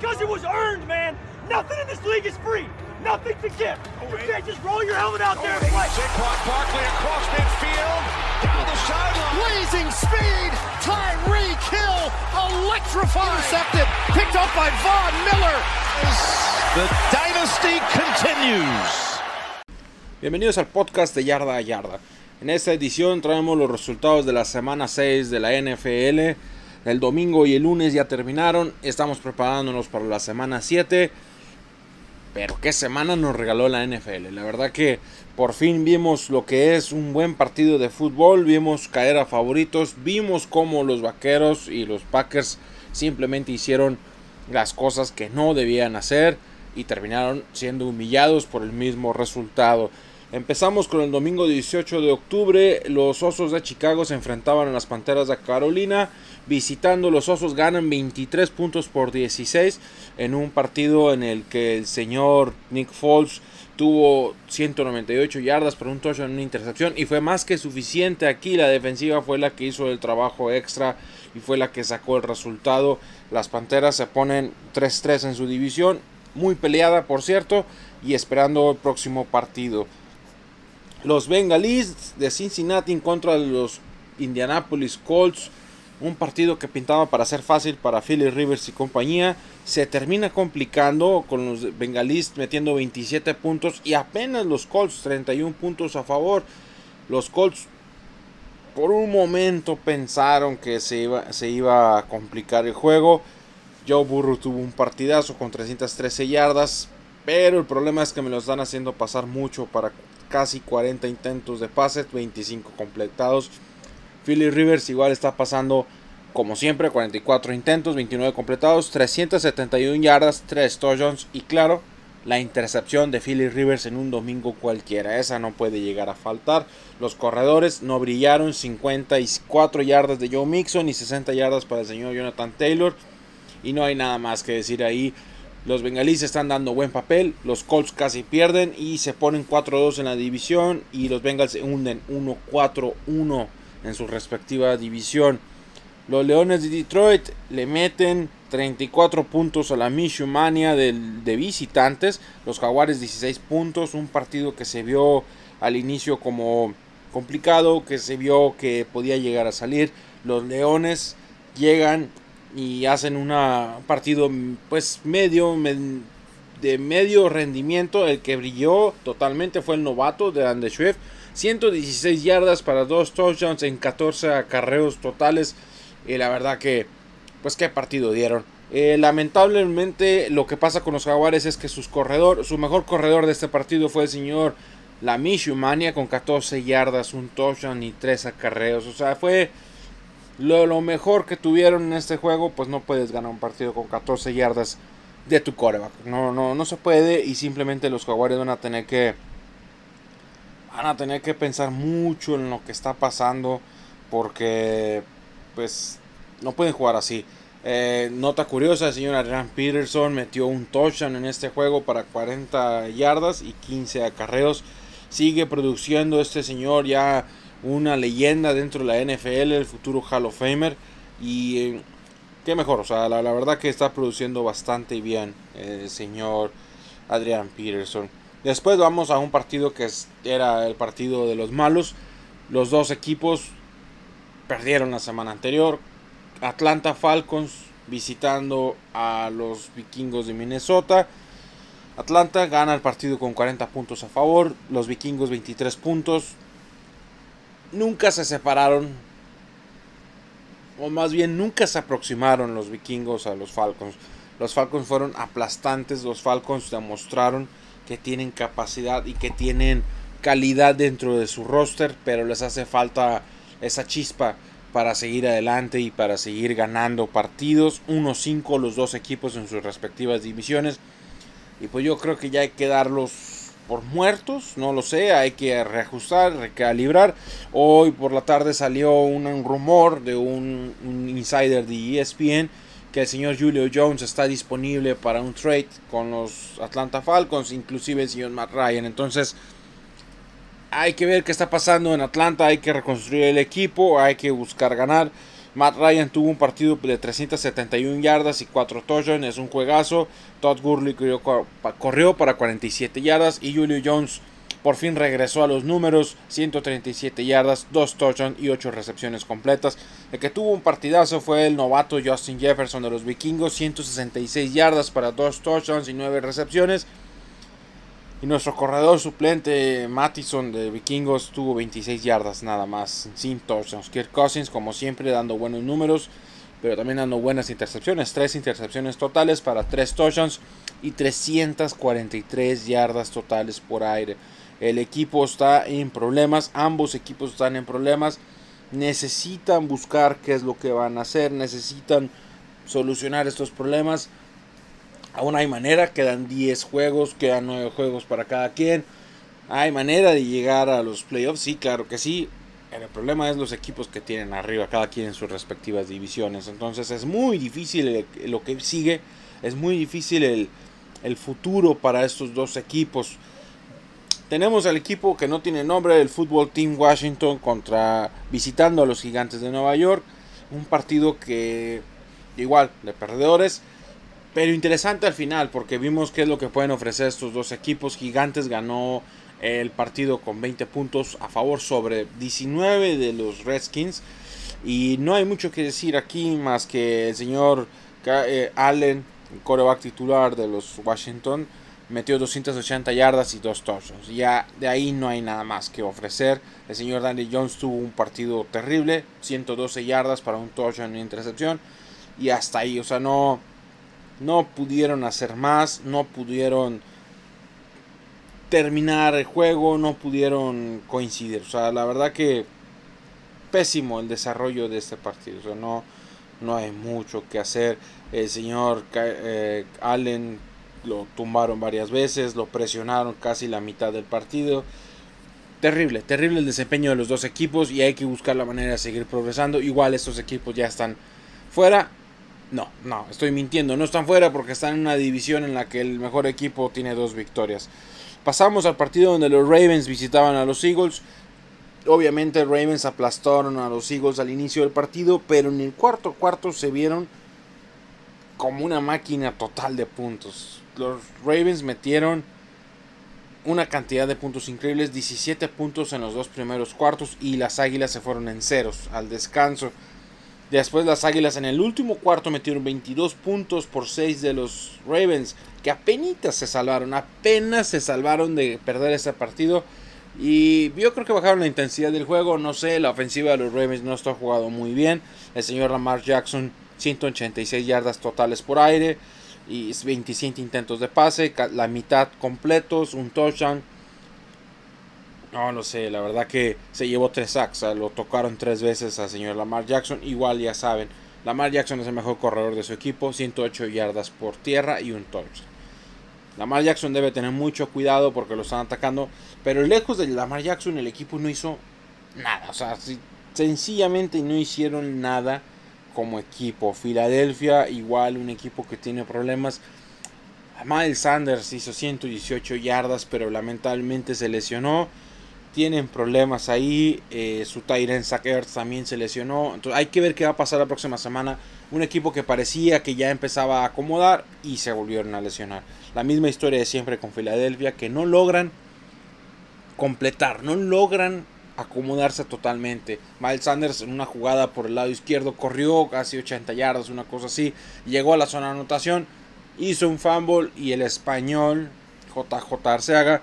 because it was earned, man. Nothing in this league is free. Nothing to give. You can't just roll your helmet out there and play. Saquon Barkley across midfield, down the sideline. Blazing speed, Tyreek Hill, electrifying. Intercepted, picked up by Von Miller. The dynasty continues. Bienvenidos al podcast de Yarda a Yarda. En esta edición traemos los resultados de la semana 6 de la NFL. El domingo y el lunes ya terminaron. Estamos preparándonos para la semana 7. Pero qué semana nos regaló la NFL. La verdad que por fin vimos lo que es un buen partido de fútbol. Vimos caer a favoritos. Vimos cómo los vaqueros y los Packers simplemente hicieron las cosas que no debían hacer. Y terminaron siendo humillados por el mismo resultado. Empezamos con el domingo 18 de octubre. Los Osos de Chicago se enfrentaban a las Panteras de Carolina. Visitando los Osos ganan 23 puntos por 16 en un partido en el que el señor Nick Foles tuvo 198 yardas por un touchdown en una intercepción y fue más que suficiente aquí. La defensiva fue la que hizo el trabajo extra y fue la que sacó el resultado. Las Panteras se ponen 3-3 en su división, muy peleada por cierto, y esperando el próximo partido. Los Bengalis de Cincinnati en contra de los Indianapolis Colts. Un partido que pintaba para ser fácil para Philly Rivers y compañía. Se termina complicando con los Bengalis metiendo 27 puntos y apenas los Colts 31 puntos a favor. Los Colts por un momento pensaron que se iba, se iba a complicar el juego. Joe Burrow tuvo un partidazo con 313 yardas. Pero el problema es que me lo están haciendo pasar mucho para casi 40 intentos de pases, 25 completados. Philly Rivers igual está pasando como siempre, 44 intentos, 29 completados, 371 yardas, 3 touchdowns y claro, la intercepción de Philly Rivers en un domingo cualquiera. Esa no puede llegar a faltar. Los corredores no brillaron, 54 yardas de Joe Mixon y 60 yardas para el señor Jonathan Taylor. Y no hay nada más que decir ahí. Los bengalíes están dando buen papel. Los Colts casi pierden y se ponen 4-2 en la división. Y los Bengals se hunden 1-4-1 en su respectiva división. Los Leones de Detroit le meten 34 puntos a la Mishumania de, de visitantes. Los Jaguares 16 puntos. Un partido que se vio al inicio como complicado. Que se vio que podía llegar a salir. Los Leones llegan y hacen un partido pues medio de medio rendimiento. El que brilló totalmente fue el novato de Andy Swift 116 yardas para dos touchdowns en 14 acarreos totales. Y la verdad que pues qué partido dieron. Eh, lamentablemente lo que pasa con los jaguares es que sus corredor, su mejor corredor de este partido fue el señor Lamishu Mania con 14 yardas, un touchdown y 3 acarreos. O sea, fue lo, lo, mejor que tuvieron en este juego, pues no puedes ganar un partido con 14 yardas de tu coreback. No, no, no se puede y simplemente los jaguares van a tener que van a tener que pensar mucho en lo que está pasando porque pues no pueden jugar así. Eh, nota curiosa, el señor Adrian Peterson metió un touchdown en este juego para 40 yardas y 15 acarreos. Sigue produciendo este señor ya una leyenda dentro de la NFL, el futuro Hall of Famer. Y eh, qué mejor, o sea, la, la, verdad que está produciendo bastante bien el señor Adrian Peterson. Después vamos a un partido que era el partido de los malos. Los dos equipos perdieron la semana anterior. Atlanta Falcons visitando a los vikingos de Minnesota. Atlanta gana el partido con 40 puntos a favor. Los vikingos 23 puntos nunca se separaron, o más bien nunca se aproximaron los vikingos a los Falcons. Los Falcons fueron aplastantes, los Falcons demostraron que tienen capacidad y que tienen calidad dentro de su roster, pero les hace falta esa chispa para seguir adelante y para seguir ganando partidos. 1-5 los dos equipos en sus respectivas divisiones. Y pues yo creo que ya hay que darlos por muertos, no lo sé, hay que reajustar, recalibrar. Hoy por la tarde salió un, rumor de un, un, insider de ESPN que el señor Julio Jones está disponible para un trade con los Atlanta Falcons, inclusive el señor Matt Ryan. Entonces hay que ver qué está pasando en Atlanta, hay que reconstruir el equipo, hay que buscar ganar. Matt Ryan tuvo un partido de 371 yardas y 4 touchdowns, es un juegazo. Todd Gurley corrió, para 47 yardas y Julio Jones por fin regresó a los números, 137 yardas, 2 touchdowns y 8 recepciones completas. El que tuvo un partidazo fue el novato Justin Jefferson de los vikingos, 166 yardas para 2 touchdowns y 9 recepciones. Y nuestro corredor suplente Mattison de Vikingos tuvo 26 yardas nada más, sin touchdowns. Kirk Cousins, como siempre, dando buenos números, pero también dando buenas intercepciones. 3 intercepciones totales para 3 touchdowns y 343 yardas totales por aire. El equipo está en problemas, ambos equipos están en problemas. Necesitan buscar qué es lo que van a hacer, necesitan solucionar estos problemas Aún hay manera, quedan 10 juegos, quedan 9 juegos para cada quien. Hay manera de llegar a los playoffs, sí, claro que sí. El problema es los equipos que tienen arriba, cada quien en sus respectivas divisiones. Entonces es muy difícil lo que sigue, es muy difícil el, el futuro para estos dos equipos. Tenemos al equipo que no tiene nombre, el Fútbol Team Washington contra visitando a los Gigantes de Nueva York. Un partido que igual de perdedores pero interesante al final, porque vimos qué es lo que pueden ofrecer estos dos equipos. Gigantes ganó el partido con 20 puntos a favor sobre 19 de los Redskins. Y no hay mucho que decir aquí más que el señor eh, Allen, coreback titular de los Washington, metió 280 yardas y dos touchdowns. Ya de ahí no hay nada más que ofrecer. El señor Danny Jones tuvo un partido terrible, 112 yardas para un touchdown y intercepción. Y hasta ahí, o sea, no, no pudieron hacer más, no pudieron terminar el juego, no pudieron coincidir. O sea, la verdad que pésimo el desarrollo de este partido. O sea, no, no hay mucho que hacer. El señor eh, Allen lo tumbaron varias veces, lo presionaron casi la mitad del partido. Terrible, terrible el desempeño de los dos equipos y hay que buscar la manera de seguir progresando. Igual estos equipos ya están fuera no, no, estoy mintiendo. No están fuera porque están en una división en la que el mejor equipo tiene dos victorias. Pasamos al partido donde los Ravens visitaban a los Eagles. Obviamente Ravens aplastaron a los Eagles al inicio del partido, pero en el cuarto cuarto se vieron como una máquina total de puntos. Los Ravens metieron una cantidad de puntos increíbles, 17 puntos en los dos primeros cuartos y las Águilas se fueron en ceros al descanso. Después las Águilas en el último cuarto metieron 22 puntos por 6 de los Ravens, que apenas se salvaron, apenas se salvaron de perder ese partido. Y yo creo que bajaron la intensidad del juego, no sé, la ofensiva de los Ravens no está jugando muy bien. El señor Lamar Jackson, 186 yardas totales por aire y 27 intentos de pase, la mitad completos, un touchdown no, no sé, la verdad que se llevó tres sacks, lo tocaron tres veces al señor Lamar Jackson. Igual ya saben, Lamar Jackson es el mejor corredor de su equipo, 108 yardas por tierra y un touchdown. Lamar Jackson debe tener mucho cuidado porque lo están atacando, pero lejos de Lamar Jackson el equipo no hizo nada, o sea, sencillamente no hicieron nada como equipo. Filadelfia igual un equipo que tiene problemas. Miles Sanders hizo 118 yardas, pero lamentablemente se lesionó tienen problemas ahí. Eh, su Tyrant Zach también se lesionó. Entonces hay que ver qué va a pasar la próxima semana. Un equipo que parecía que ya empezaba a acomodar y se volvieron a lesionar. La misma historia de siempre con Filadelfia, que no llegran completar, no logran acomodarse totalmente. Miles Sanders en una jugada por el lado izquierdo corrió casi 80 yardas, una cosa así. Llegó a la zona de anotación, hizo un fumble y el español JJ Arceaga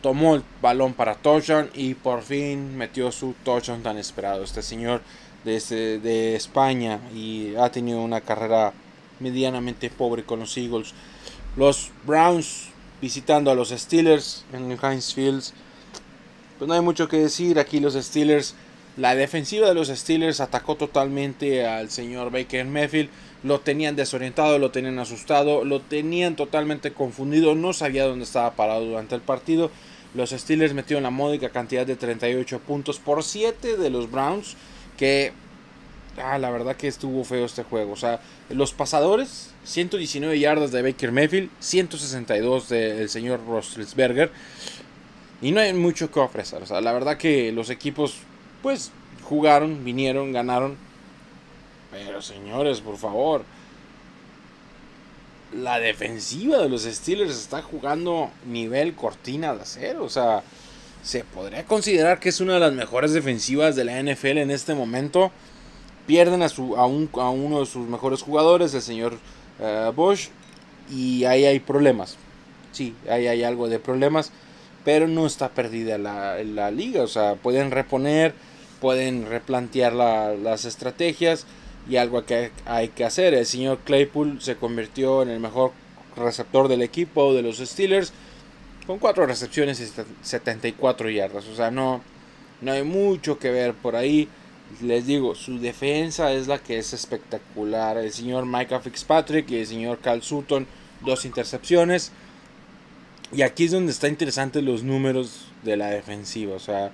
tomó el balón para touchdown y por fin metió su touchdown tan esperado. Este señor desde de España y ha tenido una carrera medianamente pobre con los Eagles. Los Browns visitando a los Steelers en el Heinz Fields. Pues no hay mucho que decir. Aquí los Steelers, la defensiva de los Steelers atacó totalmente al señor Baker Mayfield. Lo tenían desorientado, lo tenían asustado, lo tenían totalmente confundido. No sabía dónde estaba parado durante el partido. Los Steelers metieron la módica cantidad de 38 puntos por 7 de los Browns. Que ah, la verdad que estuvo feo este juego. O sea, los pasadores, 119 yardas de Baker Mayfield, 162 del señor Roethlisberger. Y no hay mucho que ofrecer. O sea, la verdad que los equipos, pues, jugaron, vinieron, ganaron. Pero señores, por favor. La defensiva de los Steelers está jugando nivel cortina de acero. O sea, se podría considerar que es una de las mejores defensivas de la NFL en este momento. Pierden a, su, a, uno de sus mejores jugadores, el señor uh, Bush. Y ahí hay problemas. Sí, ahí hay algo de problemas. Pero no está perdida la, la liga. O sea, pueden reponer, pueden replantear la, las estrategias. Y algo que hay que hacer. El señor Claypool se convirtió en el mejor receptor del equipo de los Steelers con 4 recepciones y 74 yardas. O sea, no, no hay mucho que ver por ahí. Les digo, su defensa es la que es espectacular. El señor Micah Fitzpatrick y el señor Cal Sutton, dos intercepciones. Y aquí es donde está interesante los números de la defensiva. O sea,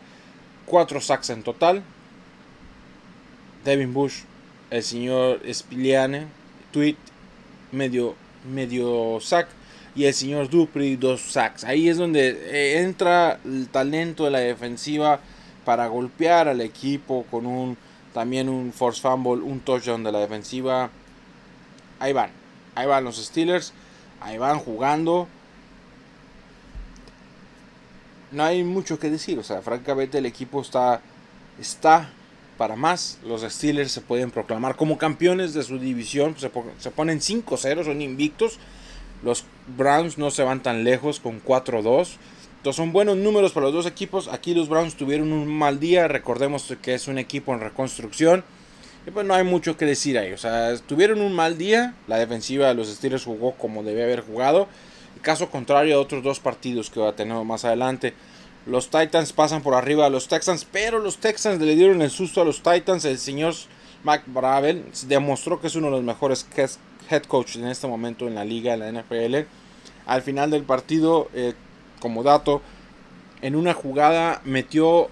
4 sacks en total. Devin Bush, el señor Spiliane, tweet, medio, medio sack y el señor Dupri dos sacks. Ahí es donde eh, entra el talento de la defensiva para golpear al equipo con un también un force fumble, un touchdown de la defensiva. Ahí van, ahí van los Steelers, ahí van jugando. No hay mucho que decir, o sea, francamente el equipo está está para más. Los Steelers se pueden proclamar como campeones de su división, se, ponen 5-0, son invictos los Browns no se van tan lejos con 4-2. Entonces son buenos números para los dos equipos. Aquí los Browns tuvieron un mal día. Recordemos que es un equipo en reconstrucción. Y pues no hay mucho que decir ahí. O sea, tuvieron un mal día. La defensiva de los Steelers jugó como debe haber jugado. caso contrario a otros dos partidos que va a tener más adelante. Los Titans pasan por arriba a los Texans. Pero los Texans le dieron el susto a los Titans. El señor McBraven demostró que es uno de los mejores head coach en este momento en la liga, en la NFL. Al final del partido, eh, como dato, en una jugada metió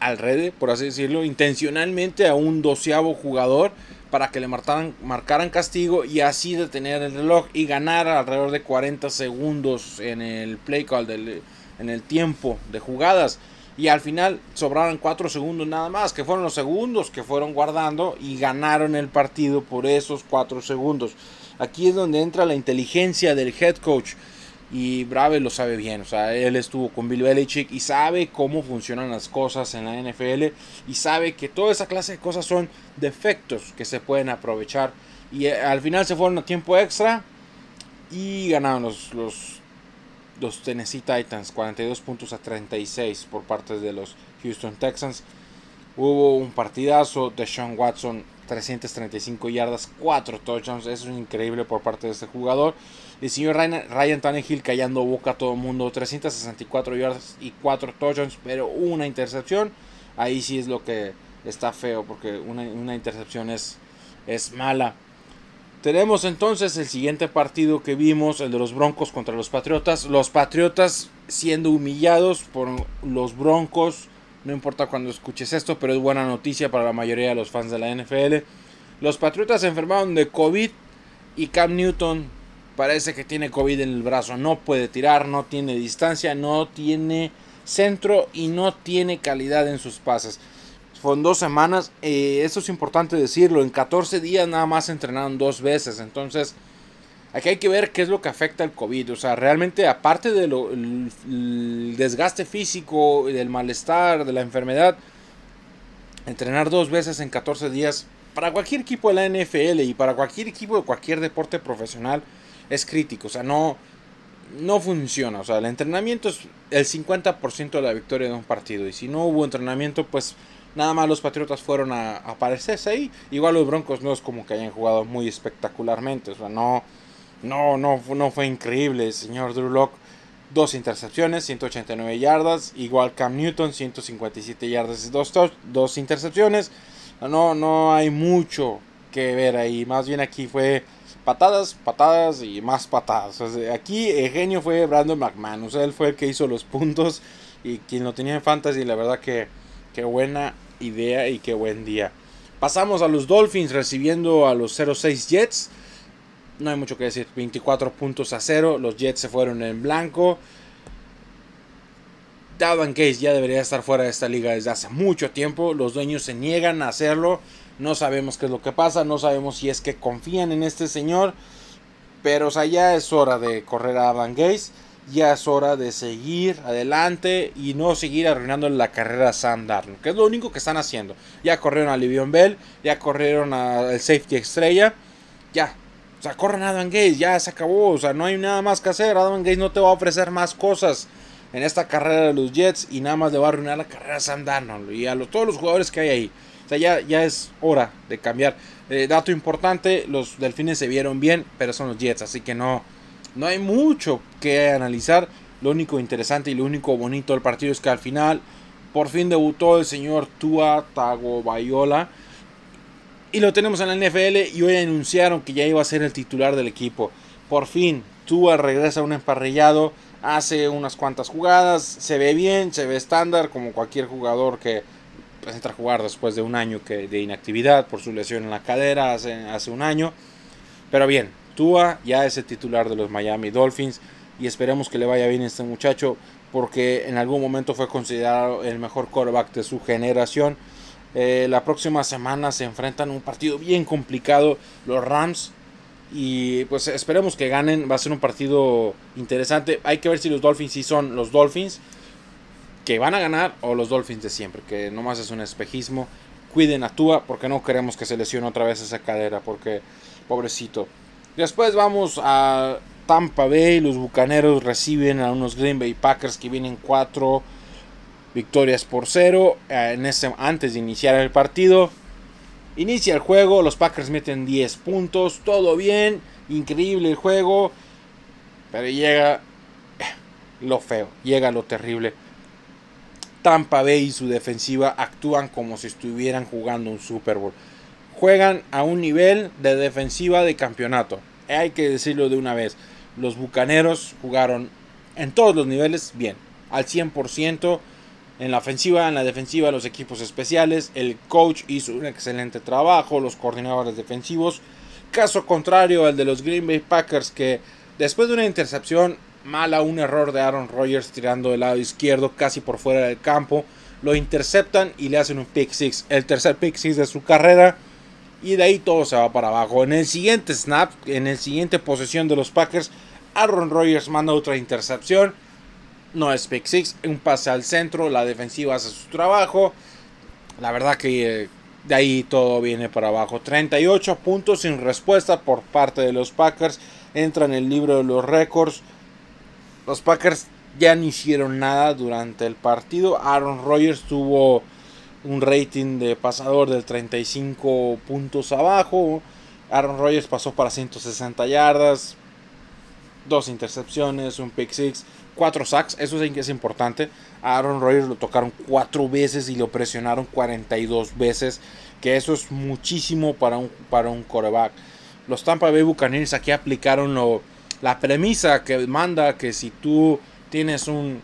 al red, por así decirlo, intencionalmente a un doceavo jugador para que le marcaran, marcaran castigo y así detener el reloj y ganar alrededor de 40 segundos en el play call, del, en el tiempo de jugadas. Y al final sobraron 4 segundos nada más, que fueron los segundos que fueron guardando y ganaron el partido por esos 4 segundos. Aquí es donde entra la inteligencia del head coach. Y Brave lo sabe bien, o sea, él estuvo con Bill Belichick y sabe cómo funcionan las cosas en la NFL y sabe que toda esa clase de cosas son defectos que se pueden aprovechar. Y eh, al final se fueron a tiempo extra y ganaron los, los los Tennessee Titans, 42 puntos a 36 por parte de los Houston Texans. Hubo un partidazo de Sean Watson, 335 yardas, 4 touchdowns. Eso es increíble por parte de este jugador. El señor Ryan, Ryan Tannehill callando boca a todo el mundo, 364 yardas y 4 touchdowns, pero una intercepción. Ahí sí es lo que está feo, porque una, una intercepción es, es mala. Tenemos entonces el siguiente partido que vimos, el de los Broncos contra los Patriotas. Los Patriotas siendo humillados por los Broncos. No importa cuando escuches esto, pero es buena noticia para la mayoría de los fans de la NFL. Los Patriotas se enfermaron de COVID y Cam Newton parece que tiene COVID en el brazo. No puede tirar, no tiene distancia, no tiene centro y no tiene calidad en sus pases. Fueron dos semanas. Eh, eso es importante decirlo. En 14 días nada más entrenaron dos veces. Entonces, aquí hay que ver qué es lo que afecta el COVID. O sea, realmente aparte del desgaste físico, del malestar, de la enfermedad, entrenar dos veces en 14 días para cualquier equipo de la NFL y para cualquier equipo de cualquier deporte profesional es crítico. O sea, no, no funciona. O sea, el entrenamiento es el 50% de la victoria de un partido. Y si no hubo entrenamiento, pues Nada más los Patriotas fueron a, aparecerse ahí. Igual los Broncos no es como que hayan jugado muy espectacularmente. O sea, no, no, no, no fue increíble. señor Drew Locke, dos intercepciones, 189 yardas. Igual Cam Newton, 157 yardas y dos, dos intercepciones. No, no hay mucho que ver ahí. Más bien aquí fue patadas, patadas y más patadas. aquí el genio fue Brandon McMahon. O él fue el que hizo los puntos y quien lo tenía en fantasy. La verdad que, que buena idea y qué buen día. Pasamos a los Dolphins recibiendo a los 06 Jets. No hay mucho que decir, 24 puntos a 0. Los Jets se fueron en blanco. Dalvin Case ya debería estar fuera de esta liga desde hace mucho tiempo. Los dueños se niegan a hacerlo. No sabemos qué es lo que pasa, no sabemos si es que confían en este señor. Pero o sea, ya es hora de correr a Adam Gaze. Ya es hora de seguir adelante y no seguir arruinando la carrera a Sam. Que es lo único que están haciendo. Ya corrieron a Livion Bell, ya corrieron al safety estrella. Ya, o sea, corren a Adam Gaze, ya se acabó. O sea, no hay nada más que hacer. Adam Gaze no te va a ofrecer más cosas en esta carrera de los Jets y nada más le va a arruinar la carrera a Sam y a todos los jugadores que hay ahí. O sea, ya, ya es hora de cambiar. Eh, dato importante, los Delfines se vieron bien, pero son los Jets, así que no, no hay mucho que analizar. Lo único interesante y lo único bonito del partido es que al final por fin debutó el señor Tua Tagovailoa y lo tenemos en la NFL y hoy anunciaron que ya iba a ser el titular del equipo. Por fin, Tua regresa a un emparrillado, hace unas cuantas jugadas, se ve bien, se ve estándar como cualquier jugador que pues, entra a jugar después de un año que, de inactividad por su lesión en la cadera hace un año. Pero bien, Tua ya es el titular de los Miami Dolphins y esperemos que le vaya bien a este muchacho porque en algún momento fue considerado el mejor quarterback de su generación. Eh, la próxima semana se enfrentan un partido bien complicado los Rams y pues esperemos que ganen. Va a ser un partido interesante. Hay que ver si los Dolphins sí son los Dolphins que van a ganar o los Dolphins de siempre, que nomás es un espejismo. Cuiden a Tua porque no queremos que se lesione otra vez esa cadera, porque pobrecito. Después vamos a Tampa Bay, los Bucaneros reciben a unos Green Bay Packers que vienen cuatro victorias por cero eh, en ese, antes de iniciar el partido. Inicia el juego, los Packers meten 10 puntos, todo bien, increíble el juego, pero llega lo feo, llega lo terrible. Tampa Bay y su defensiva actúan como si estuvieran jugando un Super Bowl. Juegan a un nivel de defensiva de campeonato. Hay que decirlo de una vez. Los Bucaneros jugaron en todos los niveles bien, al 100%. En la ofensiva, en la defensiva, los equipos especiales. El coach hizo un excelente trabajo, los coordinadores defensivos. Caso contrario al de los Green Bay Packers que después de una intercepción mala, un error de Aaron Rodgers tirando del lado izquierdo casi por fuera del campo. Lo interceptan y le hacen un pick six. El tercer pick six de su carrera. Y de ahí todo se va para abajo. En el siguiente snap, en el siguiente posesión de los Packers, Aaron Rodgers manda otra intercepción. No es pick six, un pase al centro. La defensiva hace su trabajo. La verdad que eh, de ahí todo viene para abajo. 38 puntos sin respuesta por parte de los Packers. Entra en el libro de los récords. Los Packers ya no hicieron nada durante el partido. Aaron Rodgers tuvo un rating de pasador del 35 puntos abajo. Aaron Rodgers pasó para 160 yardas, dos intercepciones, un pick six, cuatro sacks. Eso es, importante. A Aaron Rodgers lo tocaron cuatro veces y lo presionaron 42 veces. Que eso es muchísimo para un, para un coreback. Los Tampa Bay Buccaneers aquí aplicaron lo, la premisa que manda que si tú tienes un,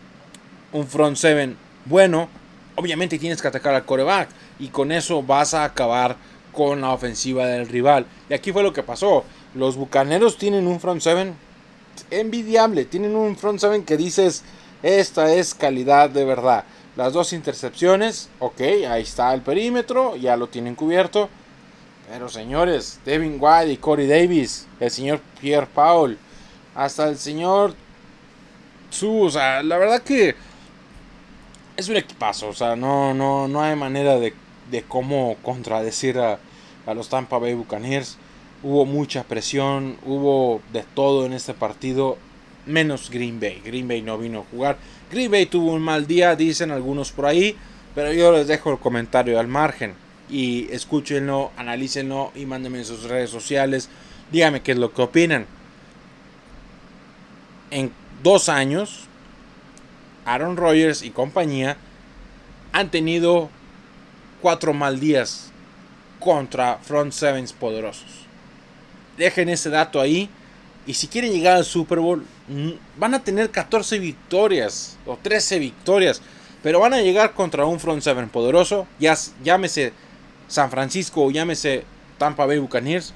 un front seven bueno, obviamente tienes que atacar al coreback y con eso vas a acabar con la ofensiva del rival. Y aquí fue lo que pasó. Los Bucaneros tienen un front seven envidiable, tienen un front seven que dices, esta es calidad de verdad. Las dos intercepciones, ok, ahí está el perímetro, ya lo tienen cubierto. Pero señores, Devin White y Corey Davis, el señor Pierre Paul, hasta el señor Su, o sea, la verdad que es un equipazo, o sea, no, no, no hay manera de, de cómo contradecir a, a, los Tampa Bay Buccaneers. Hubo mucha presión, hubo de todo en este partido, menos Green Bay. Green Bay no vino a jugar. Green Bay tuvo un mal día, dicen algunos por ahí, pero yo les dejo el comentario al margen. Y escúchenlo, analícenlo y mándenme en sus redes sociales. Díganme qué es lo que opinan. En dos años, Aaron Rodgers y compañía han tenido cuatro mal días contra front sevens poderosos. Dejen ese dato ahí. Y si quieren llegar al Super Bowl, van a tener 14 victorias o 13 victorias. Pero van a llegar contra un front seven poderoso. Ya, llámese San Francisco o llámese Tampa Bay Buccaneers.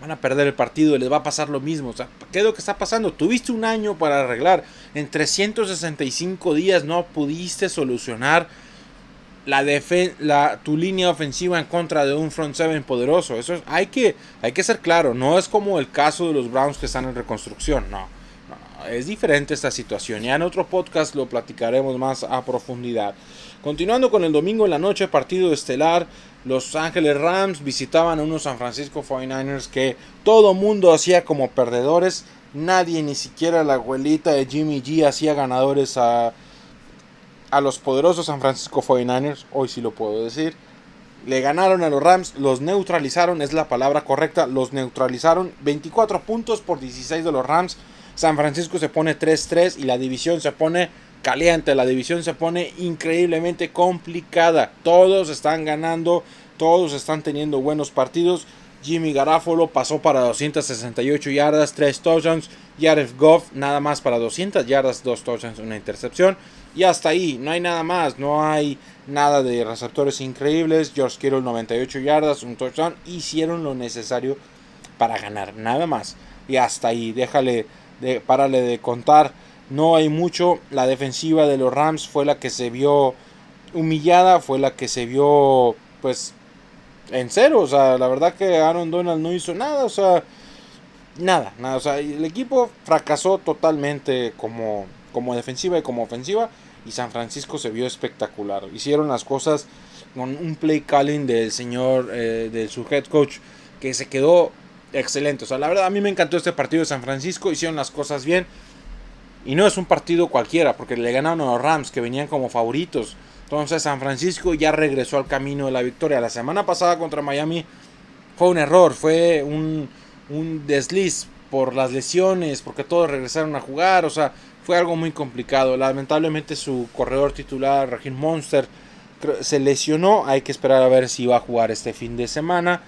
Van a perder el partido y les va a pasar lo mismo. ¿qué es lo que está pasando? Tuviste un año para arreglar. En 365 días no pudiste solucionar la, la tu línea ofensiva en contra de un front seven poderoso. Eso hay que hay que ser claro, no es como el caso de los Browns que están en reconstrucción, no. es diferente esta situación. Ya en otro podcast lo platicaremos más a profundidad. Continuando con el domingo en la noche, partido estelar, Los Ángeles Rams visitaban a unos San Francisco 49ers que todo mundo hacía como perdedores. Nadie, ni siquiera la abuelita de Jimmy G, hacía ganadores a, a los poderosos San Francisco 49ers. Hoy sí lo puedo decir. Le ganaron a los Rams, los neutralizaron, es la palabra correcta. Los neutralizaron 24 puntos por 16 de los Rams. San Francisco se pone 3-3 y la división se pone caliente. La división se pone increíblemente complicada. Todos están ganando, todos están teniendo buenos partidos. Jimmy Garafolo pasó para 268 yardas, 3 touchdowns. Jared Goff nada más para 200 yardas, 2 touchdowns, una intercepción. Y hasta ahí, no hay nada más, no hay nada de receptores increíbles. George Kittle 98 yardas, un touchdown. Hicieron lo necesario para ganar, nada más. Y hasta ahí, déjale, párale de contar. No hay mucho. La defensiva de los Rams fue la que se vio humillada, fue la que se vio, pues, en cero. O sea, la verdad que Aaron Donald no hizo nada. O sea, nada, nada. O sea, el equipo fracasó totalmente como, como defensiva y como ofensiva. Y San Francisco se vio espectacular. Hicieron las cosas con un play calling del señor, eh, de su head coach, que se quedó excelente. O sea, la verdad, a mí me encantó este partido de San Francisco. Hicieron las cosas bien. Y no es un partido cualquiera, porque le ganaron a los Rams, que venían como favoritos. Entonces San Francisco ya regresó al camino de la victoria. La semana pasada contra Miami fue un error, fue un, un desliz por las lesiones, porque todos regresaron a jugar. O sea, fue algo muy complicado. Lamentablemente su corredor titular, Regin Monster, se lesionó. Hay que esperar a ver si va a jugar este fin de semana.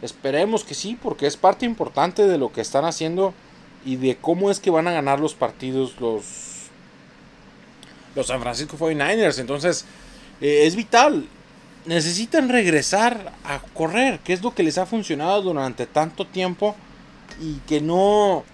Esperemos que sí, porque es parte importante de lo que están haciendo y de cómo es que van a ganar los partidos los, los San Francisco 49ers. Entonces, eh, es vital. Necesitan regresar a correr, que es lo que les ha funcionado durante tanto tiempo y que no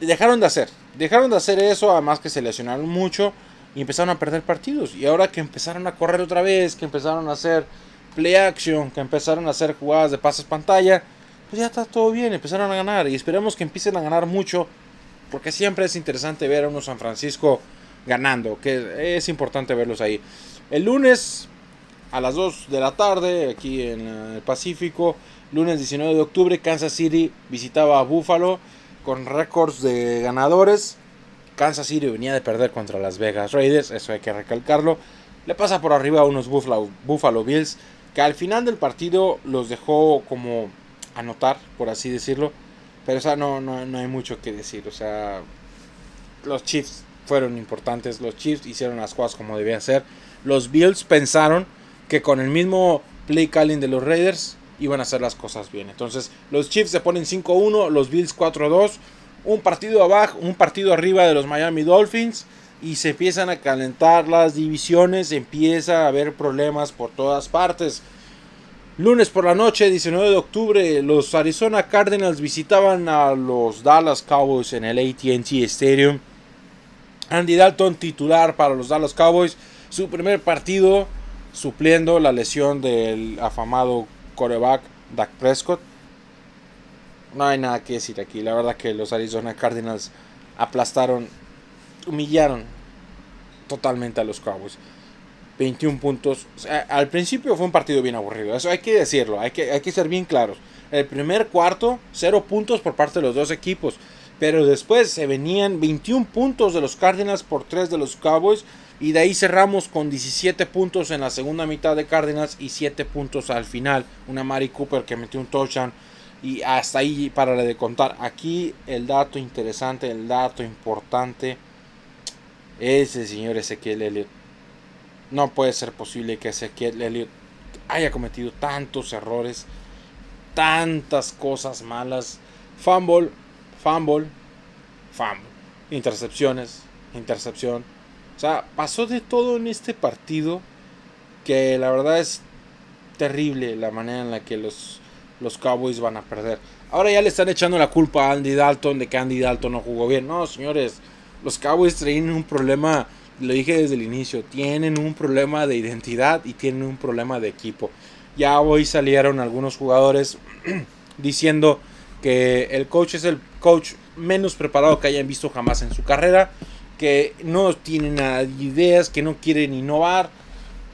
dejaron de hacer. Dejaron de hacer eso, además que se lesionaron mucho y empezaron a perder partidos. Y ahora que empezaron a correr otra vez, que empezaron a hacer play action, que empezaron a hacer jugadas de pases pantalla, pues ya está todo bien, empezaron a ganar y esperemos que empiecen a ganar mucho, porque siempre es interesante ver a unos San Francisco ganando, que es importante verlos ahí. El lunes a las 2 de la tarde, aquí en el Pacífico, lunes 19 de octubre, Kansas City visitaba a Buffalo con récords de ganadores. Kansas City venía de perder contra las Vegas Raiders, eso hay que recalcarlo. Le pasa por arriba a unos Buffalo, Buffalo Bills, que al final del partido los dejó como anotar, por así decirlo. Pero o sea, no, no, no hay mucho que decir. O sea, los Chiefs fueron importantes. Los Chiefs hicieron las cosas como debían ser. Los Bills pensaron que con el mismo play calling de los Raiders iban a hacer las cosas bien. Entonces, los Chiefs se ponen 5-1, los Bills 4-2. Un partido abajo, un partido arriba de los Miami Dolphins. Y se empiezan a calentar las divisiones. Empieza a haber problemas por todas partes. Lunes por la noche, 19 de octubre, los Arizona Cardinals visitaban a los Dallas Cowboys en el ATT Stadium. Andy Dalton titular para los Dallas Cowboys. Su primer partido supliendo la lesión del afamado coreback Dak Prescott. No hay nada que decir aquí. La verdad que los Arizona Cardinals aplastaron, humillaron totalmente a los Cowboys. 21 puntos. al principio fue un partido bien aburrido. Eso hay que decirlo. Hay que, hay que ser bien claros. El primer cuarto, 0 puntos por parte de los dos equipos. Pero después se venían 21 puntos de los Cardinals por 3 de los Cowboys. Y de ahí cerramos con 17 puntos en la segunda mitad de Cardinals y 7 puntos al final. Una Mari Cooper que metió un touchdown. Y hasta ahí para de contar. Aquí el dato interesante, el dato importante es el señor Ezequiel Elliott. No puede ser posible que Ezequiel haya cometido tantos errores, tantas cosas malas. Fumble, fumble, fumble. Intercepciones, intercepción. O sea, pasó de todo en este partido que la verdad es terrible la manera en la que los, los Cowboys van a perder. Ahora ya le están echando la culpa a Andy Dalton de que Andy Dalton no jugó bien. No, señores, los Cowboys traen un problema lo dije desde el inicio, tienen un problema de identidad y tienen un problema de equipo. Ya hoy salieron algunos jugadores diciendo que el coach es el coach menos preparado que hayan visto jamás en su carrera, que no tienen ideas, que no quieren innovar.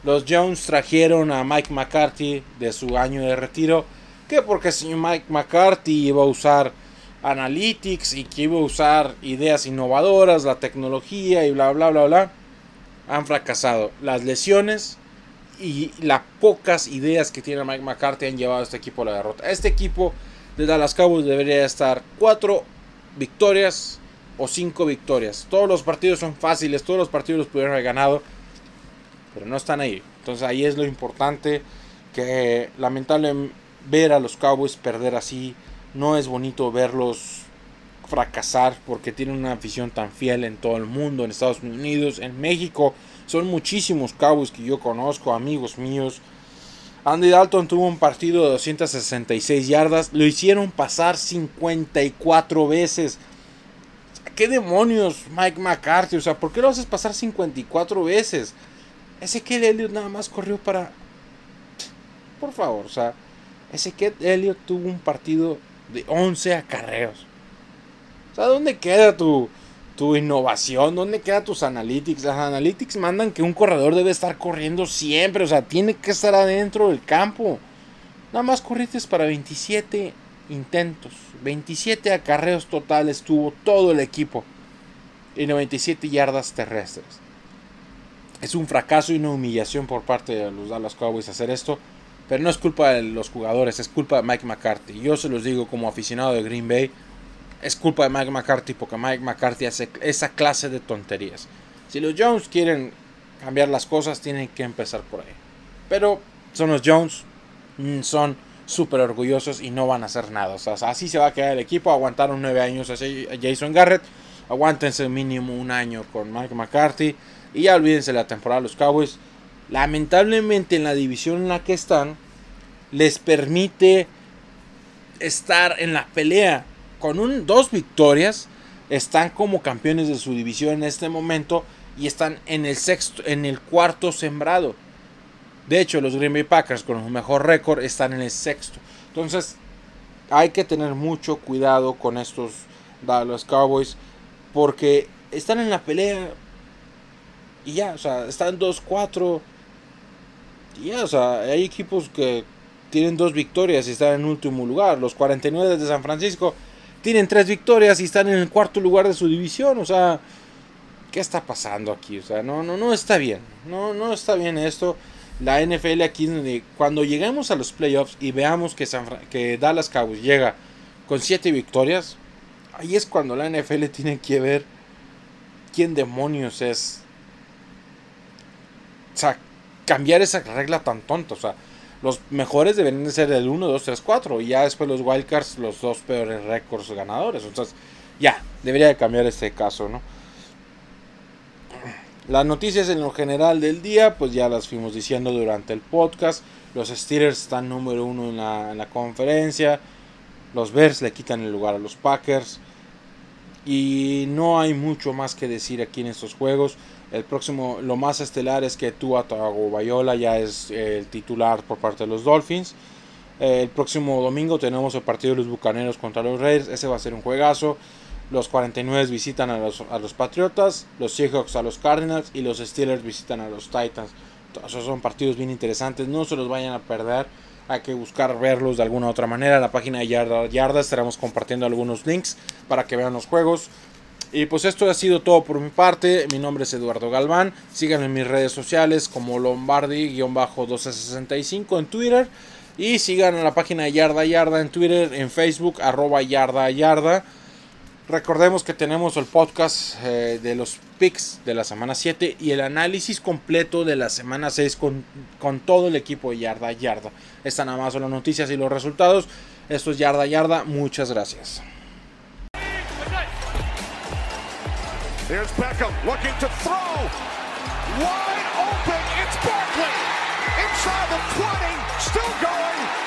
Los Jones trajeron a Mike McCarthy de su año de retiro, que porque el señor Mike McCarthy iba a usar analytics y que iba a usar ideas innovadoras, la tecnología y bla bla bla bla, han fracasado. Las lesiones y las pocas ideas que tiene Mike McCarthy han llevado a este equipo a la derrota. Este equipo de Dallas Cowboys debería estar cuatro victorias o cinco victorias. Todos los partidos son fáciles, todos los partidos los pudieron haber ganado, pero no están ahí. Entonces ahí es lo importante que lamentable ver a los Cowboys perder así. No es bonito verlos fracasar porque tienen una afición tan fiel en todo el mundo, en Estados Unidos, en México. Son muchísimos Cowboys que yo conozco, amigos míos. Andy Dalton tuvo un partido de 266 yardas. Lo hicieron pasar 54 veces. ¿Qué demonios, Mike McCarthy? O sea, ¿por qué lo haces pasar 54 veces? Ese Kelly Elliott nada más corrió para. Por favor, o sea, ese Kelly Elliott tuvo un partido de 11 acarreos. O sea, ¿dónde queda tu, tu innovación? ¿Dónde quedan tus analytics? Las analytics mandan que un corredor debe estar corriendo siempre, o sea, tiene que estar adentro del campo. Nada más corriste para 27 intentos, 27 acarreos totales tuvo todo el equipo y 97 yardas terrestres. Es un fracaso y una humillación por parte de los Dallas Cowboys hacer esto, pero no es culpa de los jugadores, es culpa de Mike McCarthy. Yo se los digo como aficionado de Green Bay, es culpa de Mike McCarthy porque Mike McCarthy hace esa clase de tonterías. Si los Jones quieren cambiar las cosas, tienen que empezar por ahí. Pero son los Jones, mm, son súper orgullosos y no van a hacer nada. O sea, así se va a quedar el equipo. Aguantaron nueve años a Jason Garrett. Aguántense mínimo un año con Mike McCarthy. Y ya olvídense la temporada de los Cowboys. Lamentablemente en la división en la que están, les permite estar en la pelea con un, dos victorias, están como campeones de su división en este momento y están en el sexto, en el cuarto sembrado. De hecho, los Green Bay Packers con un mejor récord están en el sexto. Entonces, hay que tener mucho cuidado con estos Dallas Cowboys porque están en la pelea y ya, o sea, están 2-4 ya, o sea, hay equipos que tienen dos victorias y están en último lugar. Los 49 de San Francisco tienen tres victorias y están en el cuarto lugar de su división. O sea, ¿qué está pasando aquí? O sea, no, no, no está bien. No, no está bien esto. La NFL aquí, cuando lleguemos a los playoffs y veamos que, que Dallas Cowboys llega con siete victorias, ahí es cuando la NFL tiene que ver quién demonios es. O cambiar esa regla tan tonta. O sea, los mejores deben de ser el 1, 2, 3, 4. Y ya después los Wildcards, los dos peores récords ganadores. Entonces, ya, debería de cambiar este caso, ¿no? Las noticias en lo general del día, pues ya las fuimos diciendo durante el podcast. Los Steelers están número uno en la, en la conferencia. Los Bears le quitan el lugar a los Packers. Y no hay mucho más que decir aquí en estos juegos. El próximo, lo más estelar es que Tua Tagovailoa ya es el titular por parte de los Dolphins. El próximo domingo tenemos el partido de los Bucaneros contra los Raiders. Ese va a ser un juegazo. Los 49 visitan a los, a los Patriotas, los Seahawks a los Cardinals y los Steelers visitan a los Titans. esos son partidos bien interesantes, no se los vayan a perder. Hay que buscar verlos de alguna otra manera. En la página de Yarda, Yarda estaremos compartiendo algunos links para que vean los juegos. Y pues esto ha sido todo por mi parte. Mi nombre es Eduardo Galván. Síganme en mis redes sociales como Lombardi-1265 en Twitter. Y sigan a la página Yarda Yarda en Twitter, en Facebook, arroba Yarda Yarda. Recordemos que tenemos el podcast eh, de los picks de la semana 7 y el análisis completo de la semana 6 con, con todo el equipo de Yarda Yarda. Estas nada más son las noticias y los resultados. Esto es Yarda Yarda. Muchas gracias. Here's Beckham looking to throw. Wide open. It's Barkley. Inside the 20. Still going.